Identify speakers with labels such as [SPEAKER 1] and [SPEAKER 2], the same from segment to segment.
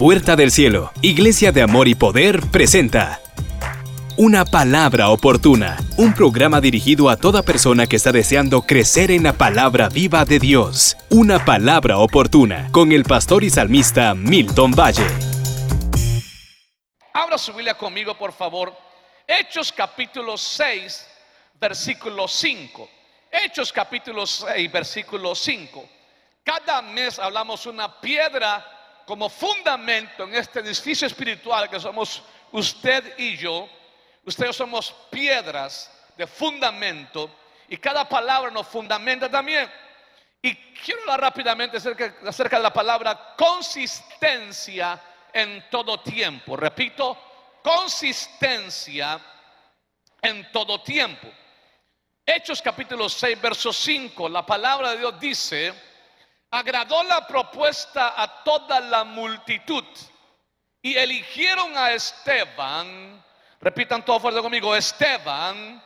[SPEAKER 1] puerta del cielo, Iglesia de Amor y Poder presenta Una palabra oportuna, un programa dirigido a toda persona que está deseando crecer en la palabra viva de Dios. Una palabra oportuna, con el pastor y salmista Milton Valle.
[SPEAKER 2] Abra su Biblia conmigo, por favor. Hechos capítulo 6, versículo 5. Hechos capítulo 6, versículo 5. Cada mes hablamos una piedra como fundamento en este edificio espiritual que somos usted y yo. Ustedes somos piedras de fundamento y cada palabra nos fundamenta también. Y quiero hablar rápidamente acerca, de la palabra consistencia en todo tiempo. Repito, consistencia en todo tiempo. Hechos capítulo 6, verso 5, la palabra de Dios dice, agradó la propuesta a toda la multitud y eligieron a Esteban, repitan todo fuerte conmigo, Esteban,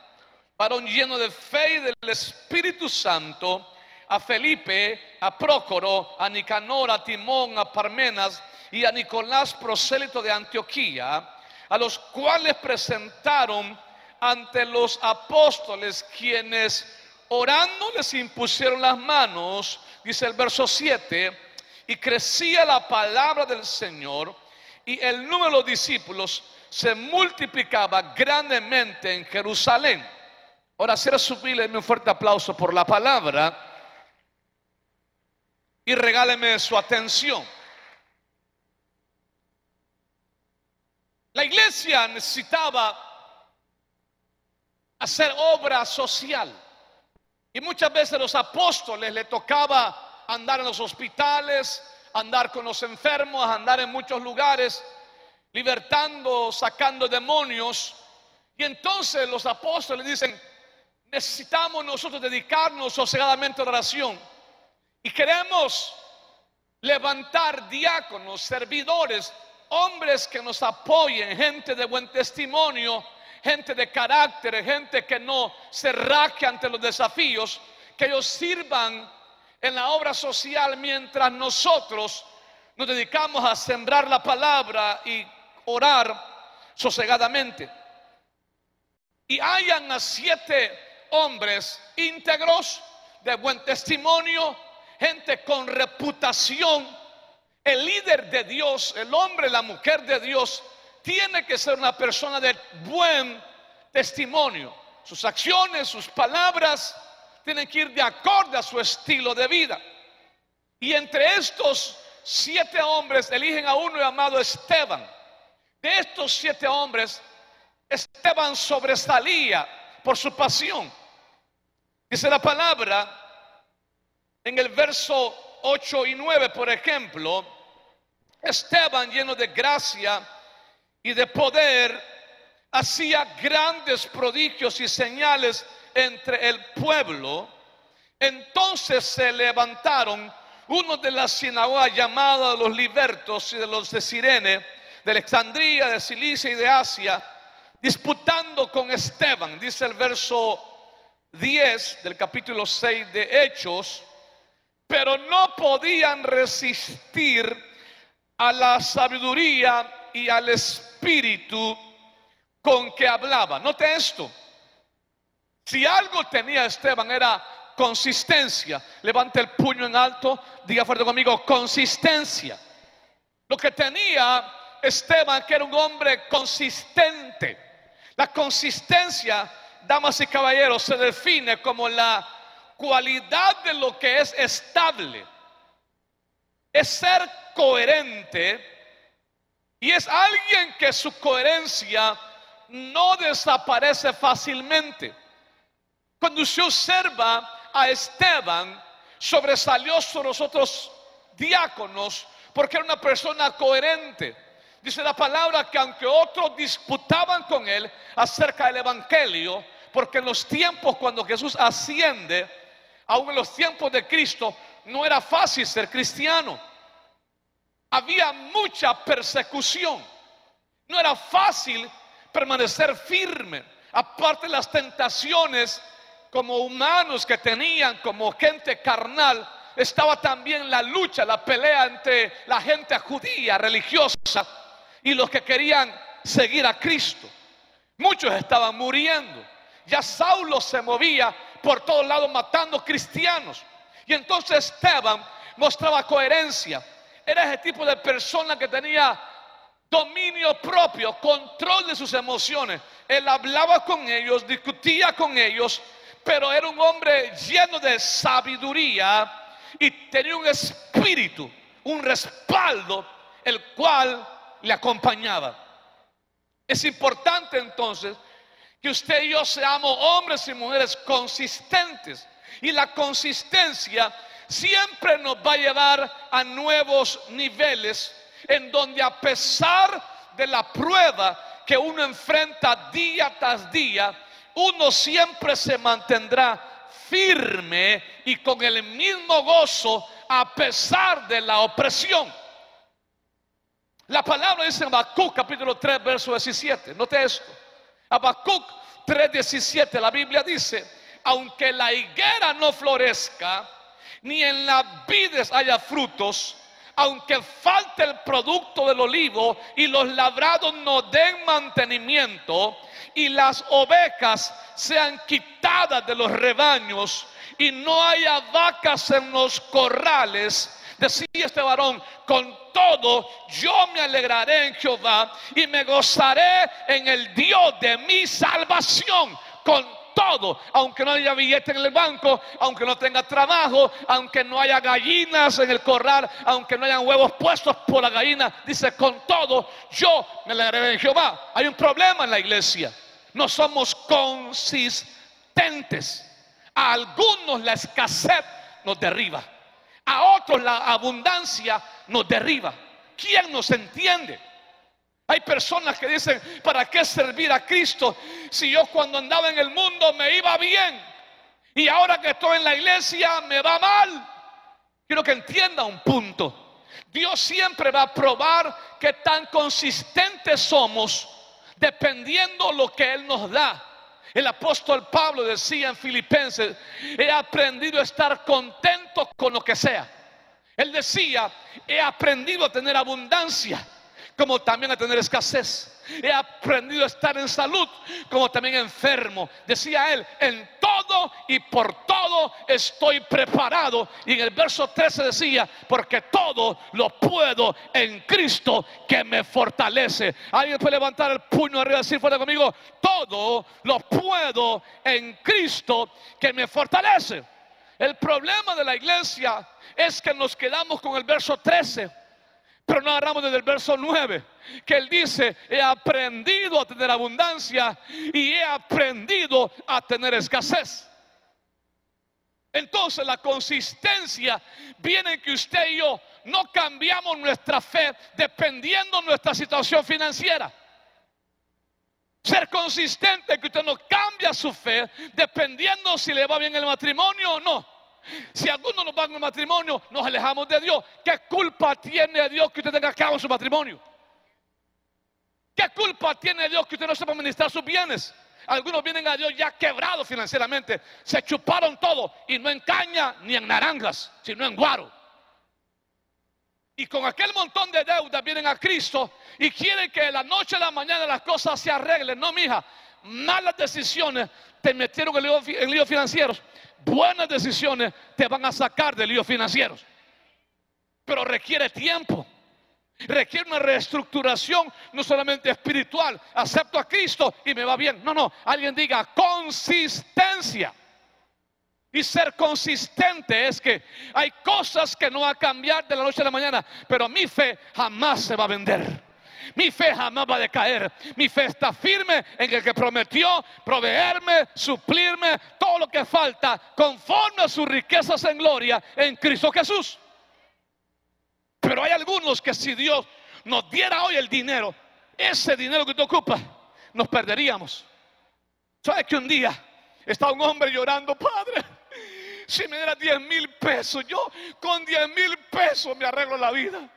[SPEAKER 2] varón lleno de fe y del Espíritu Santo, a Felipe, a Prócoro, a Nicanor, a Timón, a Parmenas y a Nicolás, prosélito de Antioquía, a los cuales presentaron ante los apóstoles quienes orando les impusieron las manos, dice el verso 7, y crecía la palabra del Señor y el número de los discípulos se multiplicaba grandemente en Jerusalén. Ahora, será subirle un fuerte aplauso por la palabra y regáleme su atención. La iglesia necesitaba hacer obra social. Y muchas veces los apóstoles le tocaba andar en los hospitales, andar con los enfermos, andar en muchos lugares, libertando, sacando demonios. Y entonces los apóstoles dicen, necesitamos nosotros dedicarnos sosegadamente a oración. Y queremos levantar diáconos, servidores, hombres que nos apoyen, gente de buen testimonio, gente de carácter, gente que no se raque ante los desafíos, que ellos sirvan en la obra social mientras nosotros nos dedicamos a sembrar la palabra y orar sosegadamente. Y hayan a siete hombres íntegros, de buen testimonio, gente con reputación. El líder de Dios, el hombre, la mujer de Dios, tiene que ser una persona de buen testimonio. Sus acciones, sus palabras tienen que ir de acorde a su estilo de vida. Y entre estos siete hombres eligen a uno llamado Esteban. De estos siete hombres, Esteban sobresalía por su pasión. Dice la palabra en el verso 8 y 9, por ejemplo, Esteban lleno de gracia y de poder, hacía grandes prodigios y señales entre el pueblo. Entonces se levantaron uno de la sinagoga llamada los libertos y de los de Sirene, de Alexandría, de Cilicia y de Asia, disputando con Esteban, dice el verso 10 del capítulo 6 de Hechos, pero no podían resistir a la sabiduría y al espíritu con que hablaba. Note esto. Si algo tenía Esteban era consistencia. Levante el puño en alto, diga fuerte conmigo, consistencia. Lo que tenía Esteban, que era un hombre consistente. La consistencia, damas y caballeros, se define como la cualidad de lo que es estable. Es ser coherente y es alguien que su coherencia no desaparece fácilmente. Cuando usted observa a Esteban, sobresalió sobre los otros diáconos porque era una persona coherente. Dice la palabra que aunque otros disputaban con él acerca del Evangelio, porque en los tiempos cuando Jesús asciende, aún en los tiempos de Cristo, no era fácil ser cristiano había mucha persecución. No era fácil permanecer firme. Aparte de las tentaciones como humanos que tenían, como gente carnal, estaba también la lucha, la pelea entre la gente judía, religiosa, y los que querían seguir a Cristo. Muchos estaban muriendo. Ya Saulo se movía por todos lados matando cristianos. Y entonces Esteban mostraba coherencia. Era ese tipo de persona que tenía dominio propio, control de sus emociones. Él hablaba con ellos, discutía con ellos, pero era un hombre lleno de sabiduría y tenía un espíritu, un respaldo, el cual le acompañaba. Es importante entonces que usted y yo seamos hombres y mujeres consistentes. Y la consistencia siempre nos va a llevar a nuevos niveles en donde a pesar de la prueba que uno enfrenta día tras día, uno siempre se mantendrá firme y con el mismo gozo a pesar de la opresión. La palabra dice en Habacuc capítulo 3 verso 17. Note esto. Habacuc 3 17 la Biblia dice, aunque la higuera no florezca, ni en las vides haya frutos, aunque falte el producto del olivo y los labrados no den mantenimiento y las ovejas sean quitadas de los rebaños y no haya vacas en los corrales, decía este varón, con todo yo me alegraré en Jehová y me gozaré en el Dios de mi salvación. Con todo, aunque no haya billete en el banco, aunque no tenga trabajo, aunque no haya gallinas en el corral, aunque no hayan huevos puestos por la gallina, dice, con todo, yo me alegraré en Jehová. Hay un problema en la iglesia, no somos consistentes. A algunos la escasez nos derriba, a otros la abundancia nos derriba. ¿Quién nos entiende? Hay personas que dicen, ¿para qué servir a Cristo si yo cuando andaba en el mundo me iba bien y ahora que estoy en la iglesia me va mal? Quiero que entienda un punto. Dios siempre va a probar que tan consistentes somos dependiendo lo que Él nos da. El apóstol Pablo decía en Filipenses, he aprendido a estar contento con lo que sea. Él decía, he aprendido a tener abundancia como también a tener escasez. He aprendido a estar en salud como también enfermo. Decía él, en todo y por todo estoy preparado. Y en el verso 13 decía, porque todo lo puedo en Cristo que me fortalece. Alguien puede levantar el puño arriba y decir fuera conmigo, todo lo puedo en Cristo que me fortalece. El problema de la iglesia es que nos quedamos con el verso 13 pero no agarramos desde el verso 9, que él dice, he aprendido a tener abundancia y he aprendido a tener escasez. Entonces la consistencia viene en que usted y yo no cambiamos nuestra fe dependiendo de nuestra situación financiera. Ser consistente que usted no cambia su fe dependiendo si le va bien el matrimonio o no. Si alguno nos va en el matrimonio, nos alejamos de Dios. ¿Qué culpa tiene Dios que usted tenga cabo en su matrimonio? ¿Qué culpa tiene Dios que usted no sepa administrar sus bienes? Algunos vienen a Dios ya quebrados financieramente. Se chuparon todo y no en caña ni en naranjas, sino en guaro. Y con aquel montón de deudas vienen a Cristo y quieren que de la noche a la mañana las cosas se arreglen. No, mija, malas decisiones te metieron en líos financieros buenas decisiones te van a sacar de líos financieros. Pero requiere tiempo. Requiere una reestructuración, no solamente espiritual. Acepto a Cristo y me va bien. No, no. Alguien diga consistencia. Y ser consistente es que hay cosas que no van a cambiar de la noche a la mañana, pero mi fe jamás se va a vender. Mi fe jamás va a decaer. Mi fe está firme en el que prometió proveerme, suplirme todo lo que falta conforme a sus riquezas en gloria en Cristo Jesús. Pero hay algunos que si Dios nos diera hoy el dinero, ese dinero que te ocupa, nos perderíamos. ¿Sabes que un día estaba un hombre llorando, Padre? Si me diera 10 mil pesos, yo con 10 mil pesos me arreglo la vida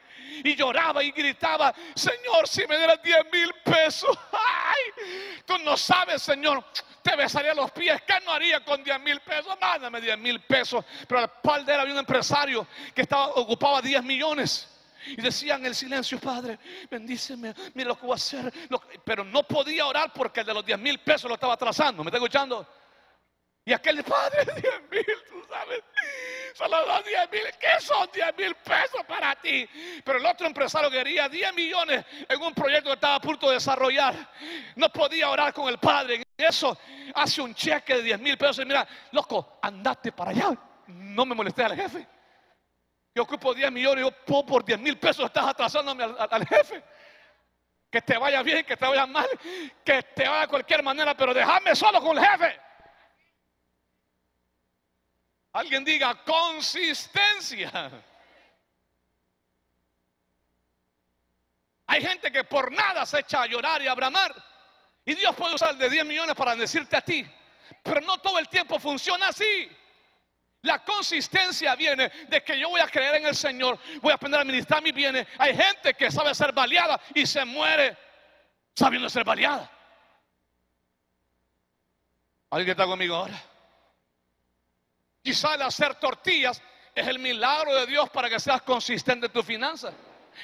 [SPEAKER 2] y lloraba y gritaba, Señor, si me dieras 10 mil pesos, ay, tú no sabes, Señor, te besaría los pies. ¿Qué no haría con 10 mil pesos? Mándame 10 mil pesos. Pero al par de él había un empresario que estaba, ocupaba 10 millones. Y decía en el silencio, Padre, bendíceme, mira lo que voy a hacer. pero no podía orar porque el de los 10 mil pesos lo estaba atrasando. ¿Me está escuchando? Y aquel Padre, 10 mil, tú sabes, solo los 10 mil. ¿Qué son 10 mil pesos para ti? Pero el otro empresario quería 10 millones en un proyecto que estaba a punto de desarrollar. No podía orar con el Padre. En eso hace un cheque de 10 mil pesos y mira, loco, andate para allá. No me molesté al jefe. Yo ocupo 10 millones yo por 10 mil pesos estás atrasándome al, jefe. Que te vaya bien, que te vaya mal, que te vaya de cualquier manera, pero déjame solo con el jefe. Alguien diga consistencia. Hay gente que por nada se echa a llorar y a bramar. Y Dios puede usar de 10 millones para decirte a ti. Pero no todo el tiempo funciona así. La consistencia viene de que yo voy a creer en el Señor, voy a aprender a administrar mis bienes. Hay gente que sabe ser baleada y se muere sabiendo ser baleada. ¿Alguien está conmigo ahora? Quizá el hacer tortillas es el milagro de Dios para que seas consistente en tu finanzas.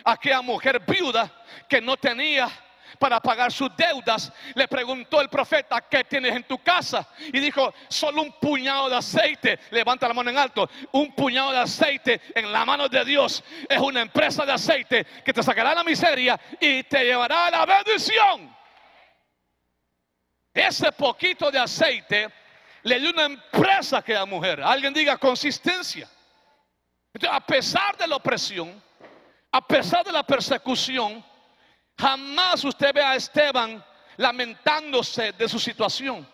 [SPEAKER 2] Aquella mujer viuda que no tenía para pagar sus deudas, le preguntó el profeta, ¿qué tienes en tu casa? Y dijo, solo un puñado de aceite. Levanta la mano en alto. Un puñado de aceite en la mano de Dios es una empresa de aceite que te sacará la miseria y te llevará a la bendición. Ese poquito de aceite le dio una empresa a aquella mujer. Alguien diga consistencia. a pesar de la opresión, a pesar de la persecución, Jamás usted ve a Esteban lamentándose de su situación.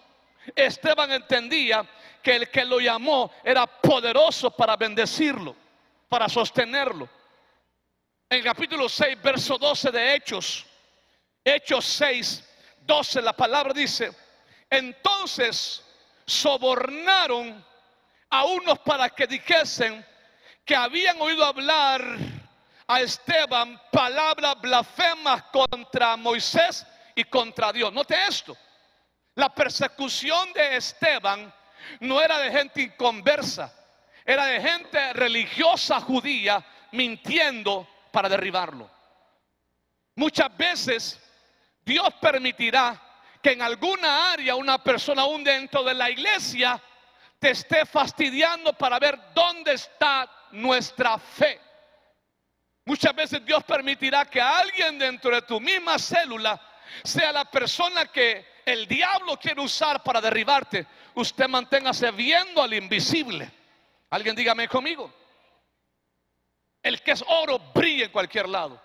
[SPEAKER 2] Esteban entendía que el que lo llamó era poderoso para bendecirlo, para sostenerlo. En el capítulo 6, verso 12 de Hechos, Hechos 6, 12, la palabra dice, entonces sobornaron a unos para que dijesen que habían oído hablar a Esteban palabras blasfemas contra Moisés y contra Dios. Note esto. La persecución de Esteban no era de gente inconversa, era de gente religiosa judía mintiendo para derribarlo. Muchas veces Dios permitirá que en alguna área una persona aún dentro de la iglesia te esté fastidiando para ver dónde está nuestra fe. Muchas veces Dios permitirá que alguien dentro de tu misma célula sea la persona que el diablo quiere usar para derribarte. Usted manténgase viendo al invisible. Alguien dígame conmigo. El que es oro brilla en cualquier lado.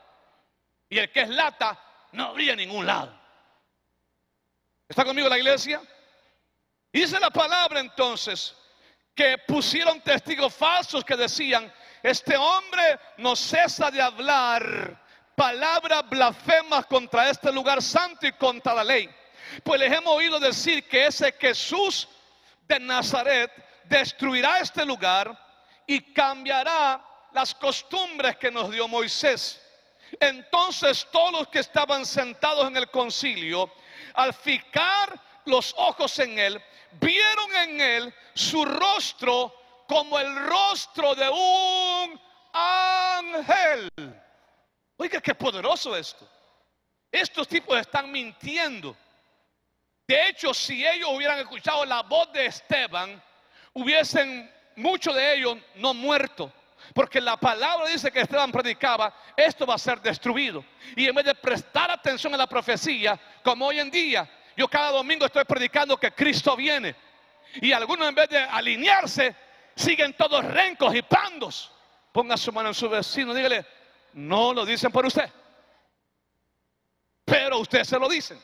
[SPEAKER 2] Y el que es lata no brilla en ningún lado. ¿Está conmigo la iglesia? dice la palabra entonces que pusieron testigos falsos que decían, este hombre no cesa de hablar palabras blasfemas contra este lugar santo y contra la ley. Pues les hemos oído decir que ese Jesús de Nazaret destruirá este lugar y cambiará las costumbres que nos dio Moisés. Entonces todos los que estaban sentados en el concilio, al fijar los ojos en él, vieron en él su rostro como el rostro de un ángel. Oiga, qué poderoso esto. Estos tipos están mintiendo. De hecho, si ellos hubieran escuchado la voz de Esteban, hubiesen muchos de ellos no muerto. Porque la palabra dice que Esteban predicaba, esto va a ser destruido. Y en vez de prestar atención a la profecía, como hoy en día, yo cada domingo estoy predicando que Cristo viene. Y algunos en vez de alinearse, siguen todos rencos y pandos. Ponga su mano en su vecino, dígale, no lo dicen por usted. Pero usted se lo dicen.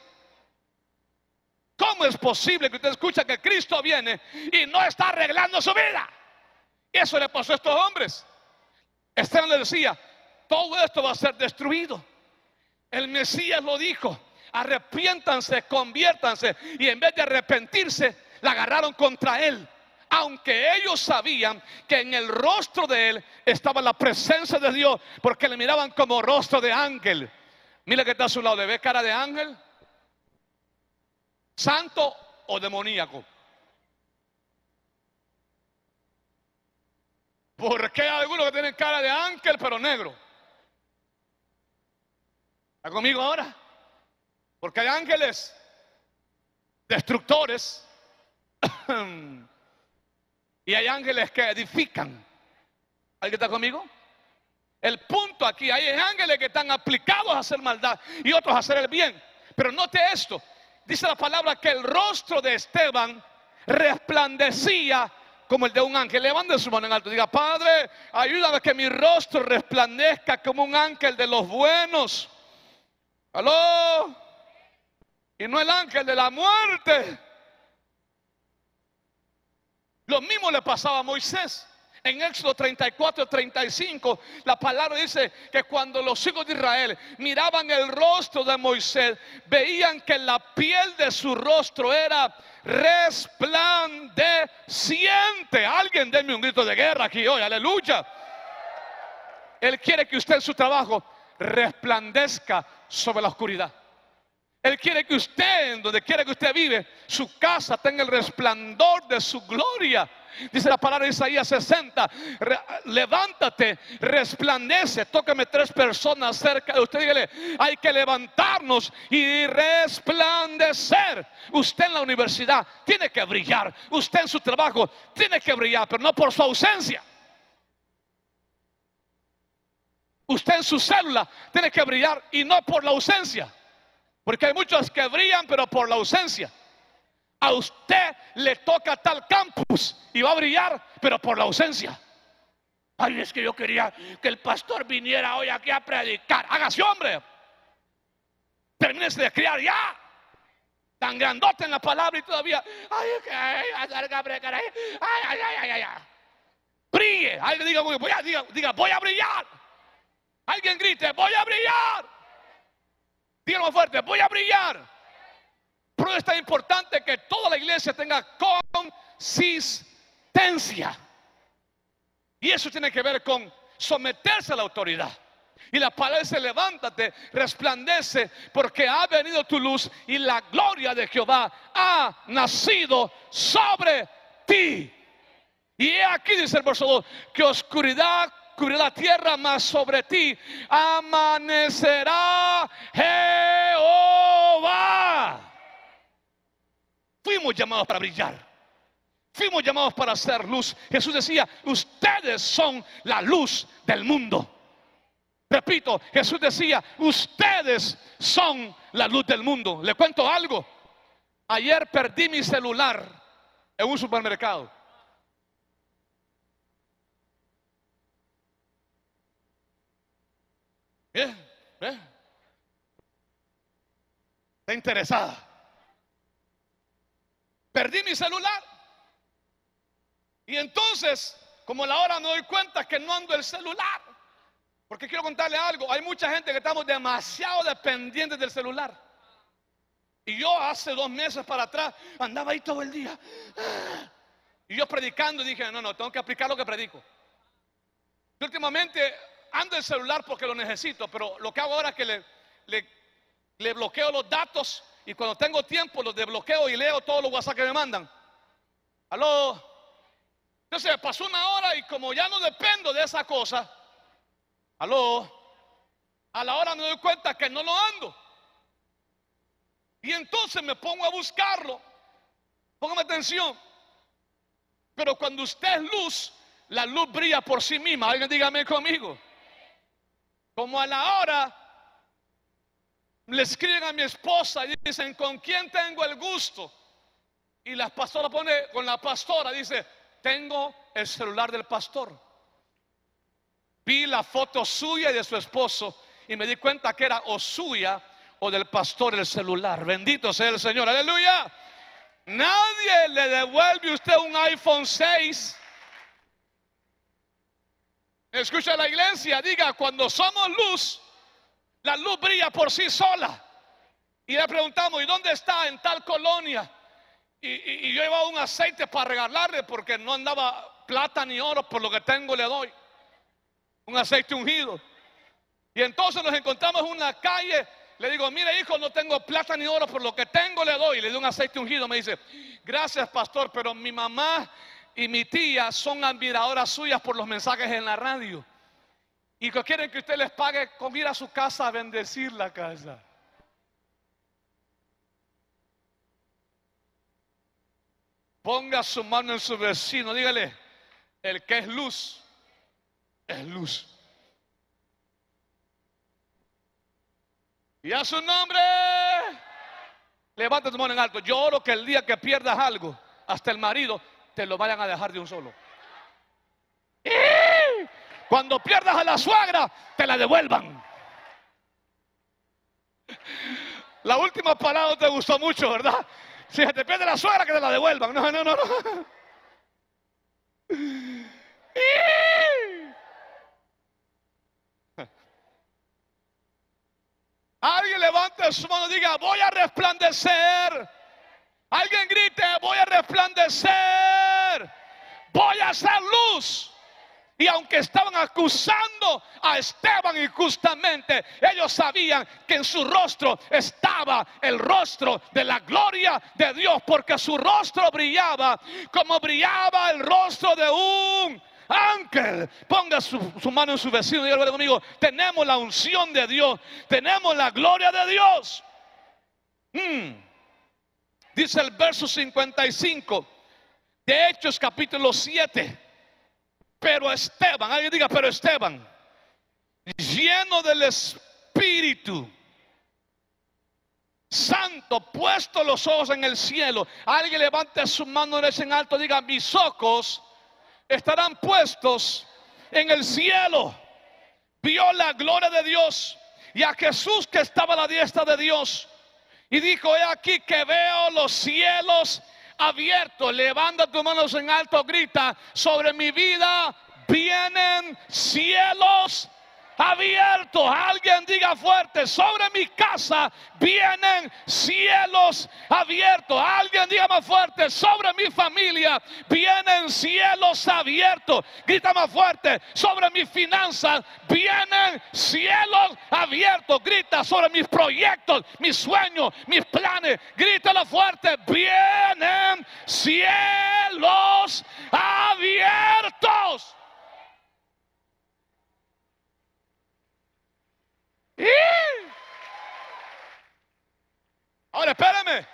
[SPEAKER 2] ¿Cómo es posible que usted escucha que Cristo viene y no está arreglando su vida? Eso le pasó a estos hombres. Esteban le decía, todo esto va a ser destruido. El Mesías lo dijo, arrepiéntanse, conviértanse. Y en vez de arrepentirse, la agarraron contra él aunque ellos sabían que en el rostro de él estaba la presencia de Dios, porque le miraban como rostro de ángel. Mira que está a su lado, ¿le ve cara de ángel? ¿Santo o demoníaco. Porque hay algunos que tienen cara de ángel pero negro. ¿Está conmigo ahora? Porque hay ángeles destructores y hay ángeles que edifican. ¿Alguien está conmigo? El punto aquí, hay ángeles que están aplicados a hacer maldad y otros a hacer el bien. Pero note esto, dice la palabra que el rostro de Esteban resplandecía como el de un ángel. Levante su mano en alto. Diga, Padre, ayúdame a que mi rostro resplandezca como un ángel de los buenos. Aló. Y no el ángel de la muerte. Lo mismo le pasaba a Moisés. En Éxodo 34, 35, la palabra dice que cuando los hijos de Israel miraban el rostro de Moisés, veían que la piel de su rostro era resplandeciente. Alguien denme un grito de guerra aquí hoy, aleluya. Él quiere que usted en su trabajo resplandezca sobre la oscuridad. Él quiere que usted, donde quiera que usted vive, su casa tenga el resplandor de su gloria. Dice la palabra de Isaías 60, levántate, resplandece, tócame tres personas cerca de usted, dígale, hay que levantarnos y resplandecer. Usted en la universidad tiene que brillar, usted en su trabajo tiene que brillar, pero no por su ausencia. Usted en su célula tiene que brillar y no por la ausencia. Porque hay muchos que brillan, pero por la ausencia. A usted le toca tal campus y va a brillar, pero por la ausencia. Ay, es que yo quería que el pastor viniera hoy aquí a predicar. Hágase hombre. Termínese de criar ya. Tan grandote en la palabra y todavía. Ay, es que ay, ay, ay, ay, ay. Brille. Alguien diga, voy a, diga, diga, voy a brillar. Alguien grite, voy a brillar. Díganlo fuerte, voy a brillar. Pero es tan importante que toda la iglesia tenga consistencia. Y eso tiene que ver con someterse a la autoridad. Y la palabra dice, levántate, resplandece, porque ha venido tu luz y la gloria de Jehová ha nacido sobre ti. Y aquí dice el verso 2, que oscuridad cubrirá la tierra, más sobre ti amanecerá Jehová. Llamados para brillar. Fuimos llamados para hacer luz. Jesús decía, ustedes son la luz del mundo. Repito, Jesús decía, ustedes son la luz del mundo. Le cuento algo. Ayer perdí mi celular en un supermercado. Bien, bien. Está interesada. Perdí mi celular. Y entonces, como la hora me doy cuenta que no ando el celular. Porque quiero contarle algo. Hay mucha gente que estamos demasiado dependientes del celular. Y yo hace dos meses para atrás andaba ahí todo el día. Y yo predicando dije, no, no, tengo que aplicar lo que predico. Y últimamente ando el celular porque lo necesito, pero lo que hago ahora es que le bloqueo los datos y cuando tengo tiempo los desbloqueo y leo todos los WhatsApp que me mandan. Aló. Entonces pasó una hora y como ya no dependo de esa cosa, aló, a la hora me doy cuenta que no lo ando. Y entonces me pongo a buscarlo. Póngame atención. Pero cuando usted es luz, la luz brilla por sí misma. Alguien dígame conmigo. Como a la hora le escriben a mi esposa y dicen, ¿con quién tengo el gusto? Y la pastora pone con la pastora, dice, tengo el celular del pastor. Vi la foto suya y de su esposo y me di cuenta que era o suya o del pastor el celular. Bendito sea el Señor, aleluya. Nadie le devuelve usted un iPhone 6. Escucha la iglesia, diga, cuando somos luz, la luz brilla por sí sola. Y le preguntamos, ¿y dónde está? En tal colonia. Y, yo llevaba un aceite para regalarle porque no andaba plata ni oro, por lo que tengo le doy. Un aceite ungido. Y entonces nos encontramos en una calle, Le digo, mire hijo, no tengo plata ni oro, por lo que tengo le doy. Le doy un aceite ungido. Me dice, gracias pastor, pero mi mamá y mi tía son admiradoras suyas por los mensajes en la radio. Y que quieren que usted les pague con ir a su casa a bendecir la casa. Ponga su mano en su vecino, dígale, el que es luz, es luz. Y a su nombre, levanta tu mano en alto. Yo oro que el día que pierdas algo, hasta el marido, te lo vayan a dejar de un solo. Cuando pierdas a la suegra, te la devuelvan. La última palabra te gustó mucho, ¿verdad? Si se te pierde la suegra, que te la devuelvan. No, no, no, no. Alguien levante su mano y diga, voy a resplandecer. Alguien grite, voy a resplandecer. Voy a hacer luz. Y aunque estaban acusando a Esteban injustamente, ellos sabían que en su rostro estaba el rostro de la gloria de Dios, porque su rostro brillaba como brillaba el rostro de un ángel. Ponga su, mano en su vecino y dígale conmigo, tenemos la unción de Dios, tenemos la gloria de Dios. Hmm. Dice el verso 55 de Hechos capítulo 7. Pero Esteban, alguien diga, pero Esteban, lleno del Espíritu Santo, puesto los ojos en el cielo. Alguien levante su mano en alto, diga, mis ojos estarán puestos en el cielo. Vio la gloria de Dios y a Jesús que estaba a la diestra de Dios. Y dijo, he aquí que veo los cielos abierto, levanta tus manos en alto, grita, sobre mi vida vienen cielos abiertos. Alguien diga fuerte, sobre mi casa vienen cielos abiertos. Alguien diga más fuerte, sobre mi familia vienen cielos abiertos. Grita más fuerte, sobre mis finanzas vienen cielos abiertos. Grita sobre mis proyectos, mis sueños, mis planes. Grítalo fuerte, vienen cielos abiertos. Ahora, espérame.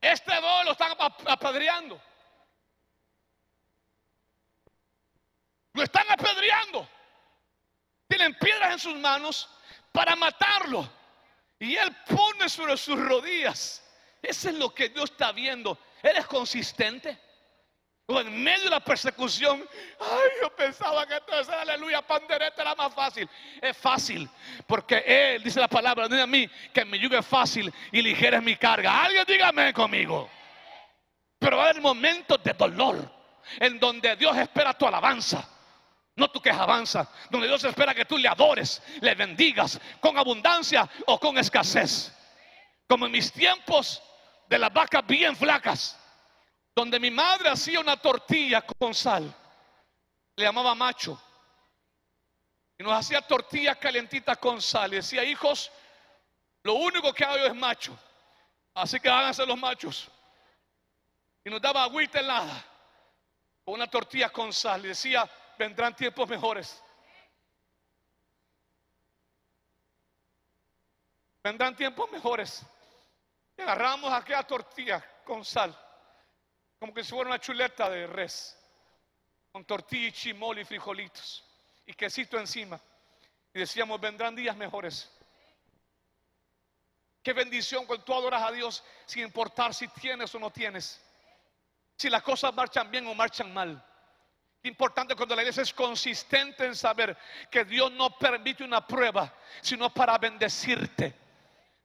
[SPEAKER 2] Este dos lo están apedreando. Lo están apedreando. Tienen piedras en sus manos para matarlo. Y él pone sobre sus rodillas. Eso es lo que Dios está viendo. ¿Eres consistente? O en medio de la persecución, ay, yo pensaba que esto es aleluya, pandereta era más fácil. Es fácil, porque Él dice la palabra, dice a mí que mi yugo es fácil y ligera es mi carga. Alguien dígame conmigo. Pero va a haber momentos de dolor en donde Dios espera tu alabanza. No tu que avanza, donde Dios espera que tú le adores, le bendigas con abundancia o con escasez. Como en mis tiempos de las vacas bien flacas donde mi madre hacía una tortilla con sal, le llamaba macho, y nos hacía tortillas calentitas con sal, y decía, hijos, lo único que hago es macho, así que háganse los machos. Y nos daba agüita helada, con una tortilla con sal, y decía, vendrán tiempos mejores. Vendrán tiempos mejores. Y agarramos aquella tortilla con sal como que si fuera una chuleta de res, con tortilla, chimol y frijolitos, y quesito encima. Y decíamos, vendrán días mejores. Qué bendición cuando tú adoras a Dios sin importar si tienes o no tienes. Si las cosas marchan bien o marchan mal. Importante cuando la iglesia es consistente en saber que Dios no permite una prueba, sino para bendecirte.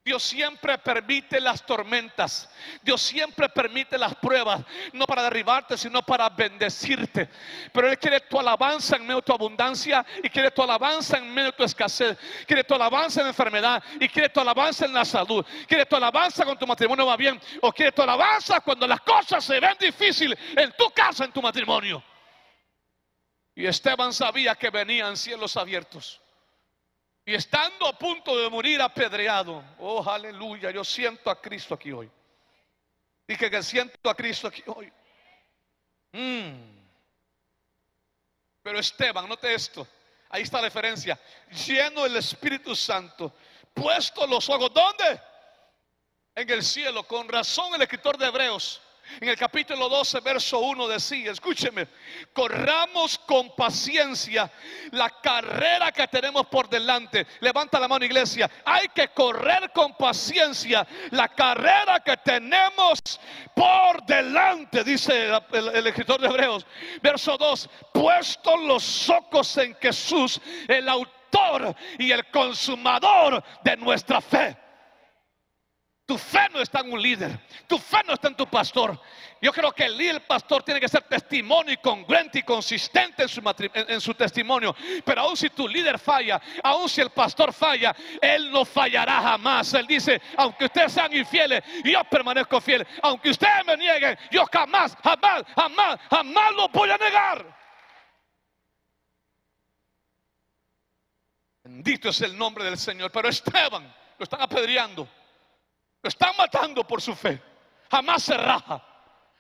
[SPEAKER 2] Dios siempre permite las tormentas. Dios siempre permite las pruebas. No para derribarte, sino para bendecirte. Pero Él quiere tu alabanza en medio de tu abundancia. Y quiere tu alabanza en medio de tu escasez. Quiere tu alabanza en la enfermedad. Y quiere tu alabanza en la salud. Quiere tu alabanza cuando tu matrimonio va bien. O quiere tu alabanza cuando las cosas se ven difíciles en tu casa, en tu matrimonio. Y Esteban sabía que venían cielos abiertos. Y estando a punto de morir apedreado, oh aleluya, yo siento a Cristo aquí hoy. Dije que siento a Cristo aquí hoy. Mm. Pero Esteban, note esto, ahí está la referencia, lleno del Espíritu Santo, puesto los ojos, ¿dónde? En el cielo, con razón el escritor de Hebreos en el capítulo 12, verso 1 decía, escúcheme, corramos con paciencia la carrera que tenemos por delante. Levanta la mano iglesia, hay que correr con paciencia la carrera que tenemos por delante, dice el, escritor de Hebreos. Verso 2, puestos los ojos en Jesús, el autor y el consumador de nuestra fe. Tu fe no está en un líder, tu fe no está en tu pastor. Yo creo que el líder pastor tiene que ser testimonio y congruente y consistente en su, testimonio. Pero aun si tu líder falla, aun si el pastor falla, él no fallará jamás. Él dice, aunque ustedes sean infieles, yo permanezco fiel. Aunque ustedes me nieguen, yo jamás, jamás, jamás, jamás lo voy a negar. Bendito es el nombre del Señor. Pero Esteban lo están apedreando. Lo están matando por su fe. Jamás se raja.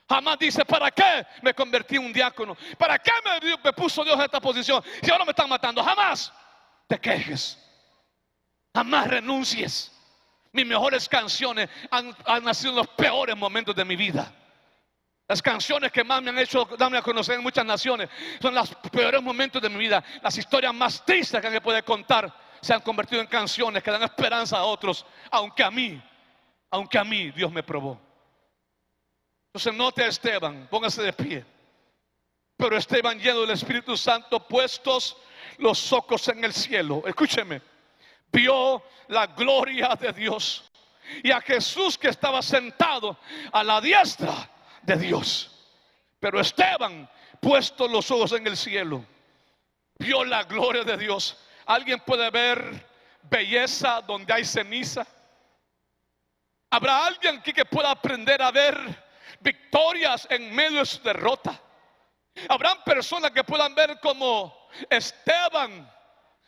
[SPEAKER 2] Jamás dice, ¿para qué me convertí en un diácono? ¿Para qué me, puso Dios en esta posición? Si ahora me están matando, jamás te quejes. Jamás renuncies. Mis mejores canciones han, nacido en los peores momentos de mi vida. Las canciones que más me han hecho darme a conocer en muchas naciones son los peores momentos de mi vida. Las historias más tristes que me puede contar se han convertido en canciones que dan esperanza a otros, aunque a mí aunque a mí Dios me probó. Entonces note a Esteban, póngase de pie. Pero Esteban lleno del Espíritu Santo, puestos los ojos en el cielo, escúcheme, vio la gloria de Dios y a Jesús que estaba sentado a la diestra de Dios. Pero Esteban, puestos los ojos en el cielo, vio la gloria de Dios. ¿Alguien puede ver belleza donde hay ceniza? ¿Habrá alguien aquí que pueda aprender a ver victorias en medio de su derrota? Habrán personas que puedan ver como Esteban,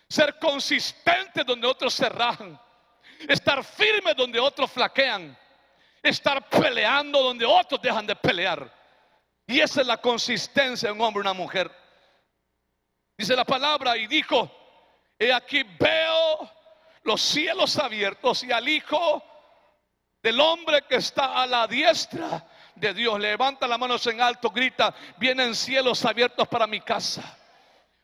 [SPEAKER 2] ser consistente donde otros se estar firme donde otros flaquean, estar peleando donde otros dejan de pelear. Y esa es la consistencia de un hombre y una mujer. Dice la palabra y dijo, he aquí veo los cielos abiertos y al Hijo del hombre que está a la diestra de Dios. Levanta las manos en alto, grita, vienen cielos abiertos para mi casa.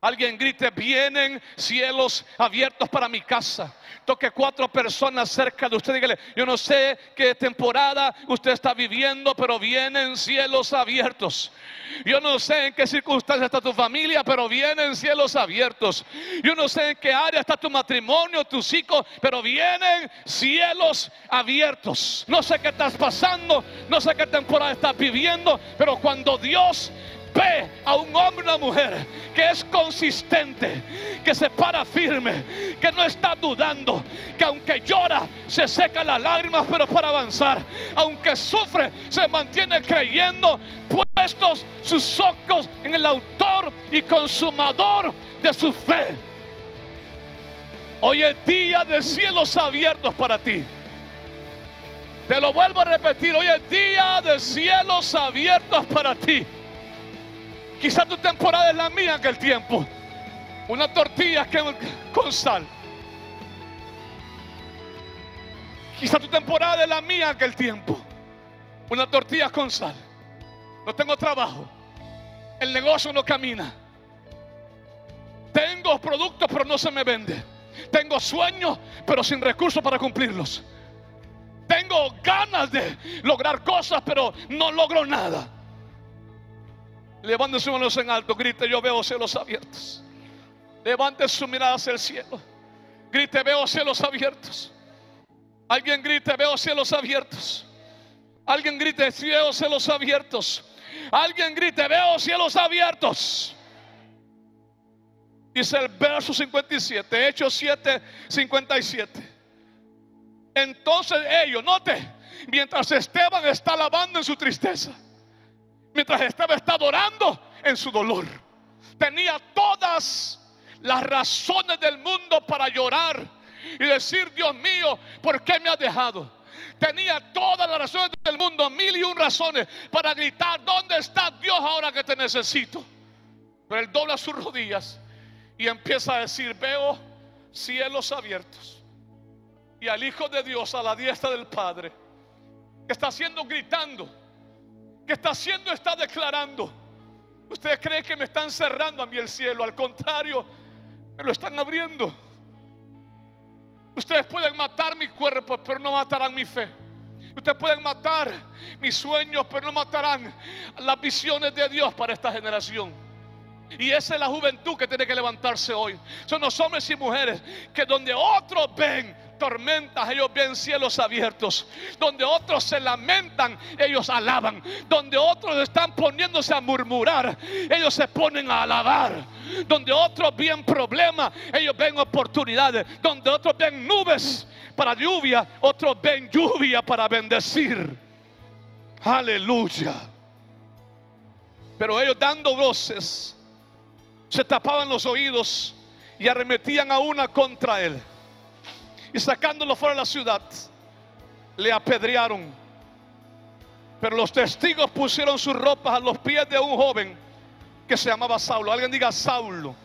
[SPEAKER 2] Alguien grite, vienen cielos abiertos para mi casa. Toque cuatro personas cerca de usted. Dígale, yo no sé qué temporada usted está viviendo, pero vienen cielos abiertos. Yo no sé en qué circunstancia está tu familia, pero vienen cielos abiertos. Yo no sé en qué área está tu matrimonio, tus hijos, pero vienen cielos abiertos. No sé qué estás pasando, no sé qué temporada estás viviendo, pero cuando Dios ve a un hombre y una mujer que es consistente, que se para firme, que no está dudando, que aunque llora, se seca las lágrimas, pero para avanzar, aunque sufre, se mantiene creyendo, puestos sus ojos en el autor y consumador de su fe. Hoy es día de cielos abiertos para ti. Te lo vuelvo a repetir, hoy es día de cielos abiertos para ti. Quizás tu temporada es la mía en el tiempo. Una tortilla que, con sal. Quizás tu temporada es la mía en aquel tiempo. Una tortilla con sal. No tengo trabajo. El negocio no camina. Tengo productos pero no se me vende. Tengo sueños pero sin recursos para cumplirlos. Tengo ganas de lograr cosas pero no logro nada. Levante sus manos en alto, grite, yo veo cielos abiertos. Levante su mirada hacia el cielo. Grite, veo cielos abiertos. Alguien grite, veo cielos abiertos. Alguien grite, veo cielos abiertos. Alguien grite, veo cielos abiertos. Dice el verso 57, Hechos 7, 57. Entonces ellos, note, mientras Esteban está lavando en su tristeza mientras estaba está adorando en su dolor. Tenía todas las razones del mundo para llorar y decir, Dios mío, ¿por qué me has dejado? Tenía todas las razones del mundo, mil y un razones para gritar, ¿dónde está Dios ahora que te necesito? Pero él dobla sus rodillas y empieza a decir, veo cielos abiertos y al Hijo de Dios a la diestra del Padre, que está haciendo gritando, que está haciendo, está declarando. Ustedes creen que me están cerrando a mí el cielo, al contrario, me lo están abriendo. Ustedes pueden matar mi cuerpo, pero no matarán mi fe. Ustedes pueden matar mis sueños, pero no matarán las visiones de Dios para esta generación. Y esa es la juventud que tiene que levantarse hoy. Son los hombres y mujeres que donde otros ven tormentas, ellos ven cielos abiertos. Donde otros se lamentan, ellos alaban. Donde otros están poniéndose a murmurar, ellos se ponen a alabar. Donde otros ven problemas, ellos ven oportunidades. Donde otros ven nubes para lluvia, otros ven lluvia para bendecir. Aleluya. Pero ellos dando voces, se tapaban los oídos y arremetían a una contra él y sacándolo fuera de la ciudad, le apedrearon. Pero los testigos pusieron sus ropas a los pies de un joven que se llamaba Saulo. Alguien diga Saulo.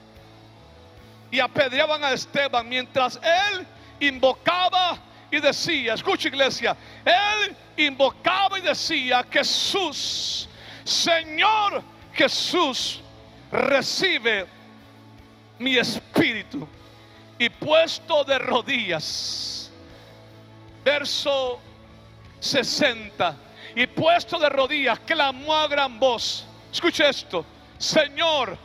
[SPEAKER 2] Y apedreaban a Esteban mientras él invocaba y decía, escucha iglesia, él invocaba y decía, Jesús, Señor Jesús, recibe mi espíritu y puesto de rodillas. Verso 60. Y puesto de rodillas, clamó a gran voz. Escuche esto. Señor,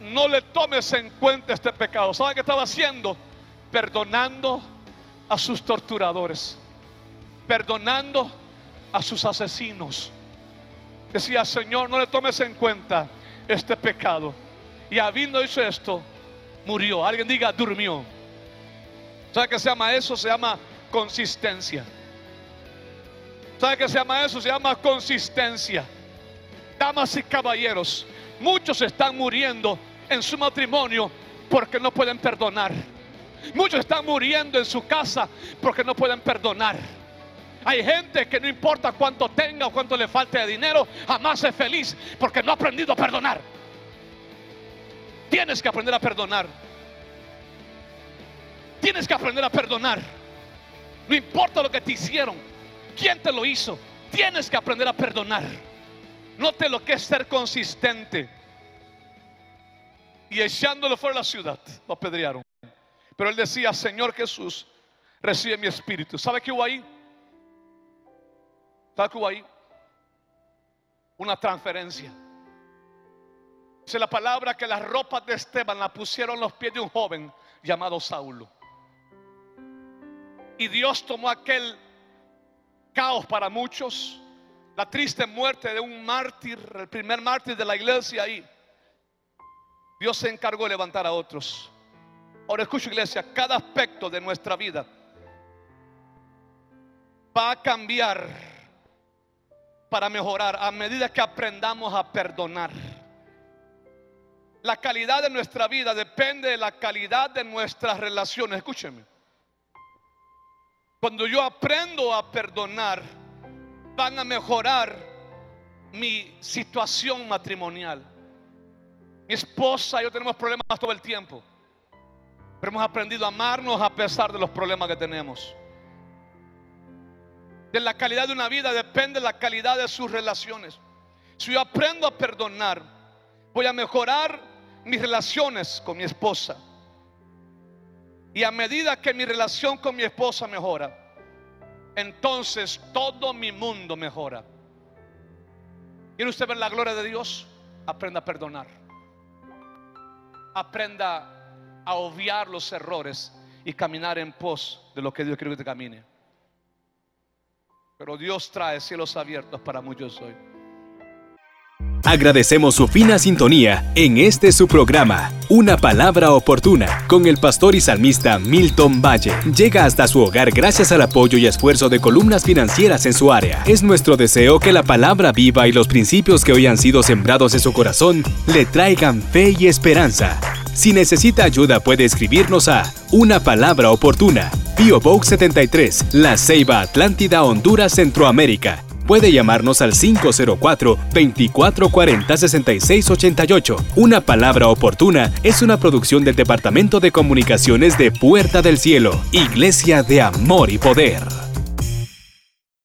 [SPEAKER 2] no le tomes en cuenta este pecado. ¿Sabe qué estaba haciendo? Perdonando a sus torturadores. Perdonando a sus asesinos. Decía, Señor, no le tomes en cuenta este pecado. Y habiendo hecho esto, murió. Alguien diga, durmió. ¿Sabe qué se llama eso? Se llama consistencia. ¿Sabe qué se llama eso? Se llama consistencia. Damas y caballeros, muchos están muriendo en su matrimonio porque no pueden perdonar. Muchos están muriendo en su casa porque no pueden perdonar. Hay gente que no importa cuánto tenga o cuánto le falte de dinero, jamás es feliz porque no ha aprendido a perdonar. Tienes que aprender a perdonar. Tienes que aprender a perdonar. No importa lo que te hicieron, quién te lo hizo. Tienes que aprender a perdonar. Note lo que es ser consistente. Y echándolo fuera de la ciudad, lo apedrearon. Pero él decía, Señor Jesús, recibe mi espíritu. ¿Sabe qué hubo ahí? ¿Sabe qué hubo ahí? Una transferencia. Dice la palabra que las ropas de Esteban la pusieron los pies de un joven llamado Saulo. Y Dios tomó aquel caos para muchos, la triste muerte de un mártir, el primer mártir de la iglesia ahí. Dios se encargó de levantar a otros. Ahora escucho iglesia, cada aspecto de nuestra vida va a cambiar para mejorar a medida que aprendamos a perdonar. La calidad de nuestra vida depende de la calidad de nuestras relaciones. Escúcheme. Cuando yo aprendo a perdonar, van a mejorar mi situación matrimonial. Mi esposa y yo tenemos problemas todo el tiempo. Pero hemos aprendido a amarnos a pesar de los problemas que tenemos. De la calidad de una vida depende la calidad de sus relaciones. Si yo aprendo a perdonar, voy a mejorar mis relaciones con mi esposa. Y a medida que mi relación con mi esposa mejora, entonces todo mi mundo mejora. ¿Quiere usted ver la gloria de Dios? Aprenda a perdonar. Aprenda a obviar los errores y caminar en pos de lo que Dios quiere que te camine. Pero Dios trae cielos abiertos para muchos hoy.
[SPEAKER 1] Agradecemos su fina sintonía en este su programa, Una Palabra Oportuna, con el pastor y salmista Milton Valle. Llega hasta su hogar gracias al apoyo y esfuerzo de columnas financieras en su área. Es nuestro deseo que la palabra viva y los principios que hoy han sido sembrados en su corazón le traigan fe y esperanza. Si necesita ayuda puede escribirnos a Una Palabra Oportuna, Bio Box 73, La Ceiba Atlántida, Honduras, Centroamérica. Puede llamarnos al 504-2440-6688. Una Palabra Oportuna es una producción del Departamento de Comunicaciones de Puerta del Cielo, Iglesia de Amor y Poder.